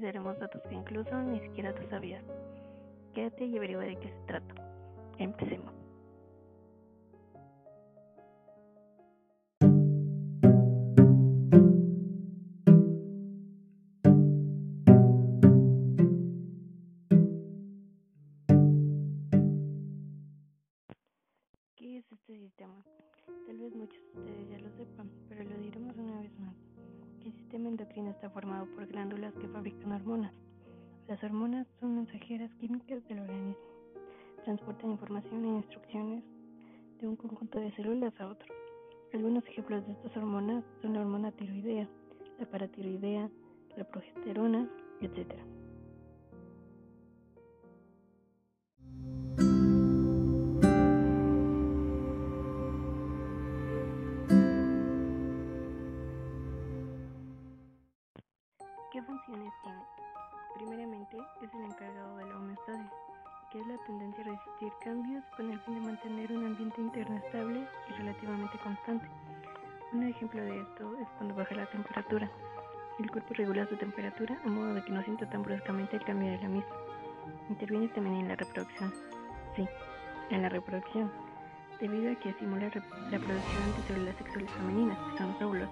daremos datos que incluso ni siquiera tú sabías. Quédate y averigua de qué se trata. Empecemos. ¿Qué es este sistema? Tal vez muchos de ustedes ya lo sepan, pero lo diremos una vez más. El sistema endocrino está formado por glándulas que fabrican hormonas. Las hormonas son mensajeras químicas del organismo. Transportan información e instrucciones de un conjunto de células a otro. Algunos ejemplos de estas hormonas son la hormona tiroidea, la paratiroidea, la progesterona, etc. ¿Qué funciones tiene? Primeramente, es el encargado de la homeostasis, que es la tendencia a resistir cambios con el fin de mantener un ambiente interno estable y relativamente constante. Un ejemplo de esto es cuando baja la temperatura. El cuerpo regula su temperatura a modo de que no sienta tan bruscamente el cambio de la misma. Interviene también en la reproducción. Sí, en la reproducción, debido a que estimula la producción de células sexuales femeninas, que son los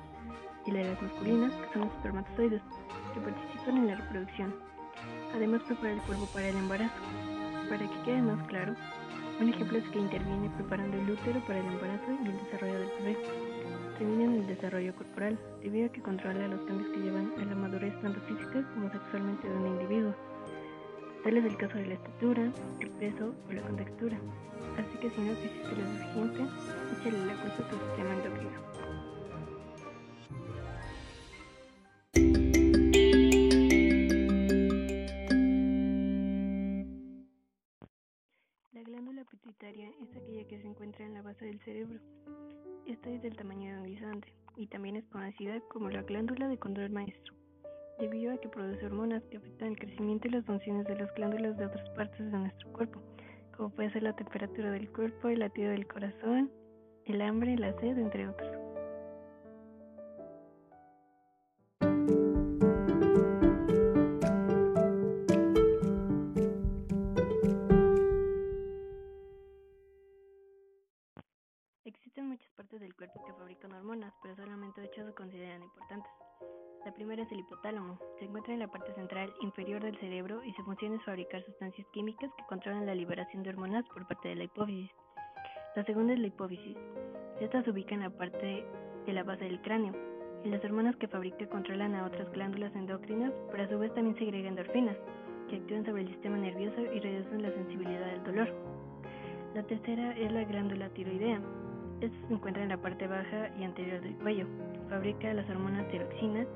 y la las masculinas, que son los espermatozoides, que participan en la reproducción. Además prepara el cuerpo para el embarazo. Para que quede más claro, un ejemplo es que interviene preparando el útero para el embarazo y el desarrollo del bebé. También en el desarrollo corporal, debido a que controla los cambios que llevan a la madurez tanto física como sexualmente de un individuo. Tal es el caso de la estatura, el peso o la contextura. Así que si no hiciste lo suficiente, échale la culpa a tu sistema endocrino. Control maestro, debido a que produce hormonas que afectan el crecimiento y las funciones de las glándulas de otras partes de nuestro cuerpo, como puede ser la temperatura del cuerpo, el latido del corazón, el hambre, la sed, entre otros. Existen muchas partes del cuerpo que fabrican hormonas, pero solamente ocho se consideran importantes. La primera es el hipotálamo. Se encuentra en la parte central inferior del cerebro y su función es fabricar sustancias químicas que controlan la liberación de hormonas por parte de la hipófisis. La segunda es la hipófisis. Esta se ubica en la parte de la base del cráneo. Y las hormonas que fabrica controlan a otras glándulas endocrinas, pero a su vez también segrega endorfinas, que actúan sobre el sistema nervioso y reducen la sensibilidad del dolor. La tercera es la glándula tiroidea. Esta se encuentra en la parte baja y anterior del cuello. Fabrica las hormonas tiroxina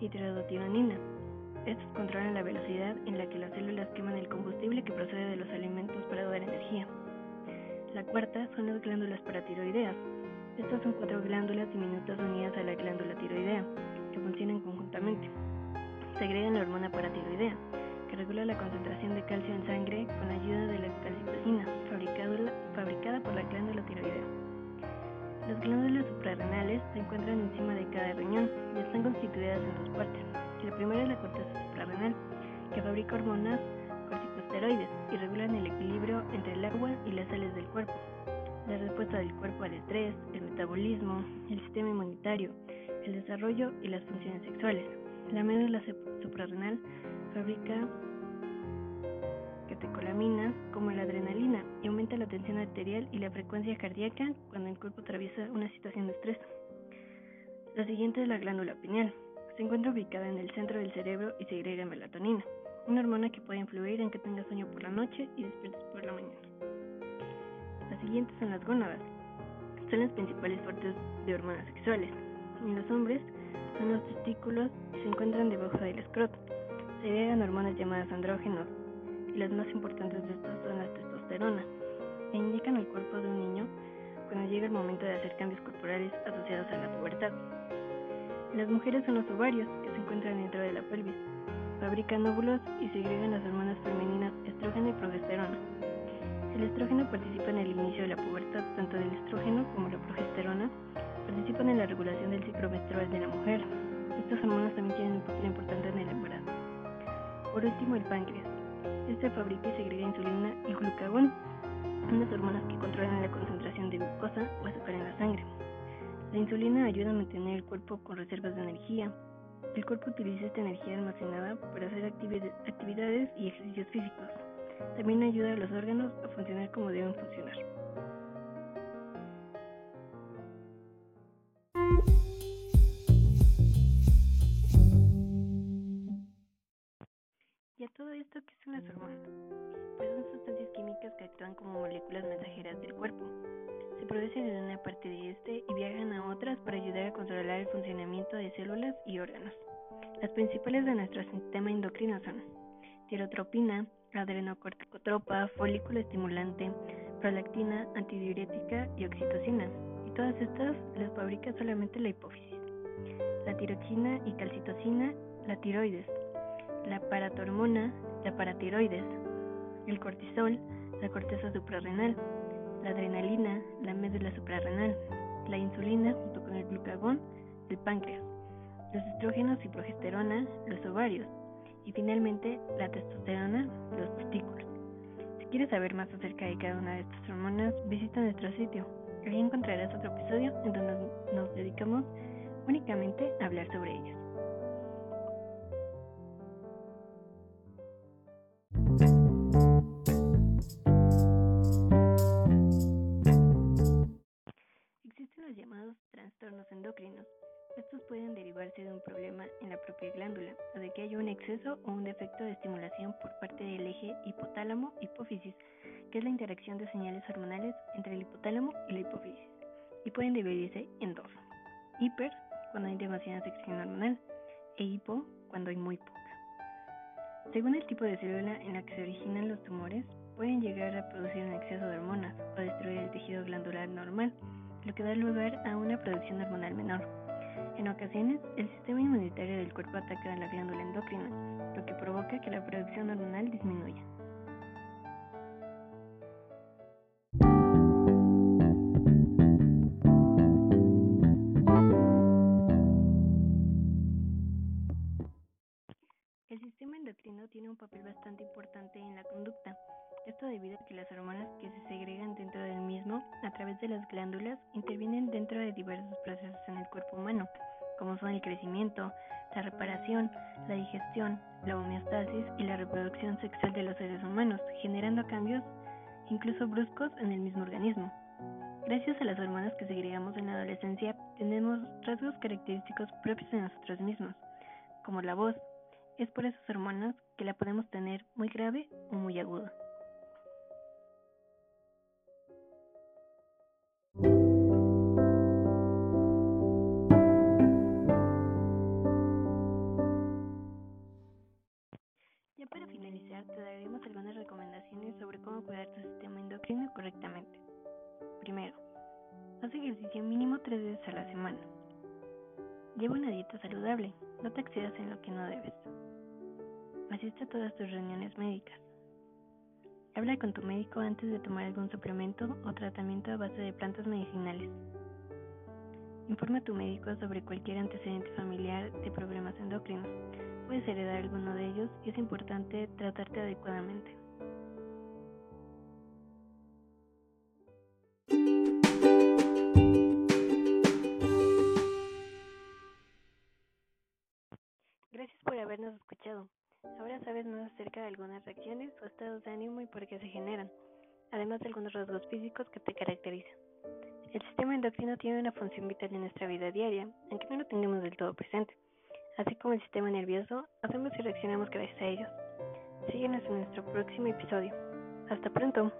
y tirodotironina. Estas controlan la velocidad en la que las células queman el combustible que procede de los alimentos para dar energía. La cuarta son las glándulas paratiroideas. Estas son cuatro glándulas diminutas unidas a la glándula tiroidea, que funcionan conjuntamente. Segregan la hormona paratiroidea, que regula la concentración de calcio en sangre con ayuda de la calcitocina, fabricada por la glándula tiroidea. Las glándulas suprarrenales se encuentran encima de cada riñón y están constituidas en dos partes. La primera es la corteza suprarrenal, que fabrica hormonas corticosteroides y regulan el equilibrio entre el agua y las sales del cuerpo, la respuesta del cuerpo al estrés, el metabolismo, el sistema inmunitario, el desarrollo y las funciones sexuales. La médula suprarrenal fabrica catecolaminas como y aumenta la tensión arterial y la frecuencia cardíaca cuando el cuerpo atraviesa una situación de estrés. La siguiente es la glándula pineal. Se encuentra ubicada en el centro del cerebro y segrega melatonina, una hormona que puede influir en que tengas sueño por la noche y despiertes por la mañana. Las siguientes son las gónadas. Son las principales fuentes de hormonas sexuales. En los hombres son los testículos y se encuentran debajo del escroto. Segregan hormonas llamadas andrógenos y las más importantes de estas son la testosterona e indican el cuerpo de un niño cuando llega el momento de hacer cambios corporales asociados a la pubertad. Las mujeres son los ovarios que se encuentran dentro de la pelvis. Fabrican óvulos y segregan las hormonas femeninas estrógeno y progesterona. El estrógeno participa en el inicio de la pubertad, tanto del estrógeno como la progesterona participan en la regulación del ciclo menstrual de la mujer. Estas hormonas también tienen un papel importante en el embarazo. Por último, el páncreas. Este fabrica y segrega insulina y glucagón, unas hormonas que controlan la concentración de glucosa o azúcar en la sangre. La insulina ayuda a mantener el cuerpo con reservas de energía. El cuerpo utiliza esta energía almacenada para hacer actividades y ejercicios físicos. También ayuda a los órganos a funcionar como deben funcionar. ¿Y a todo esto qué son las hormonas? Químicas que actúan como moléculas mensajeras del cuerpo. Se producen en una parte de este y viajan a otras para ayudar a controlar el funcionamiento de células y órganos. Las principales de nuestro sistema endocrino son tirotropina, adrenocorticotropa, folículo estimulante, prolactina, antidiurética y oxitocina. Y todas estas las fabrica solamente la hipófisis. La tiroxina y calcitocina, la tiroides. La paratormona, la paratiroides. El cortisol, la corteza suprarrenal. La adrenalina, la médula suprarrenal. La insulina, junto con el glucagón, el páncreas. Los estrógenos y progesterona, los ovarios y finalmente la testosterona, los testículos. Si quieres saber más acerca de cada una de estas hormonas, visita nuestro sitio. Ahí encontrarás otro episodio en donde nos dedicamos únicamente a hablar sobre ellas. Interacción de señales hormonales entre el hipotálamo y la hipófisis, y pueden dividirse en dos. Hiper, cuando hay demasiada secreción hormonal, e hipo, cuando hay muy poca. Según el tipo de célula en la que se originan los tumores, pueden llegar a producir un exceso de hormonas o destruir el tejido glandular normal, lo que da lugar a una producción hormonal menor. En ocasiones, el sistema inmunitario del cuerpo ataca a la glándula endocrina, lo que provoca que la producción hormonal disminuya. El sistema endocrino tiene un papel bastante importante en la conducta. Esto debido a que las hormonas que se segregan dentro del mismo a través de las glándulas intervienen dentro de diversos procesos en el cuerpo humano como son el crecimiento, la reparación, la digestión, la homeostasis y la reproducción sexual de los seres humanos, generando cambios incluso bruscos en el mismo organismo. Gracias a las hormonas que segregamos en la adolescencia, tenemos rasgos característicos propios de nosotros mismos, como la voz. Es por esas hormonas que la podemos tener muy grave o muy aguda. para finalizar, te daremos algunas recomendaciones sobre cómo cuidar tu sistema endocrino correctamente. Primero, haz ejercicio mínimo tres veces a la semana. Lleva una dieta saludable, no te excedas en lo que no debes. Asiste a todas tus reuniones médicas. Habla con tu médico antes de tomar algún suplemento o tratamiento a base de plantas medicinales. Informa a tu médico sobre cualquier antecedente familiar de problemas endocrinos puedes heredar alguno de ellos y es importante tratarte adecuadamente. Gracias por habernos escuchado. Ahora sabes más acerca de algunas reacciones o estados de ánimo y por qué se generan, además de algunos rasgos físicos que te caracterizan. El sistema endocrino tiene una función vital en nuestra vida diaria, aunque no lo tengamos del todo presente así como el sistema nervioso, hacemos y reaccionamos gracias a ellos. Síguenos en nuestro próximo episodio. Hasta pronto.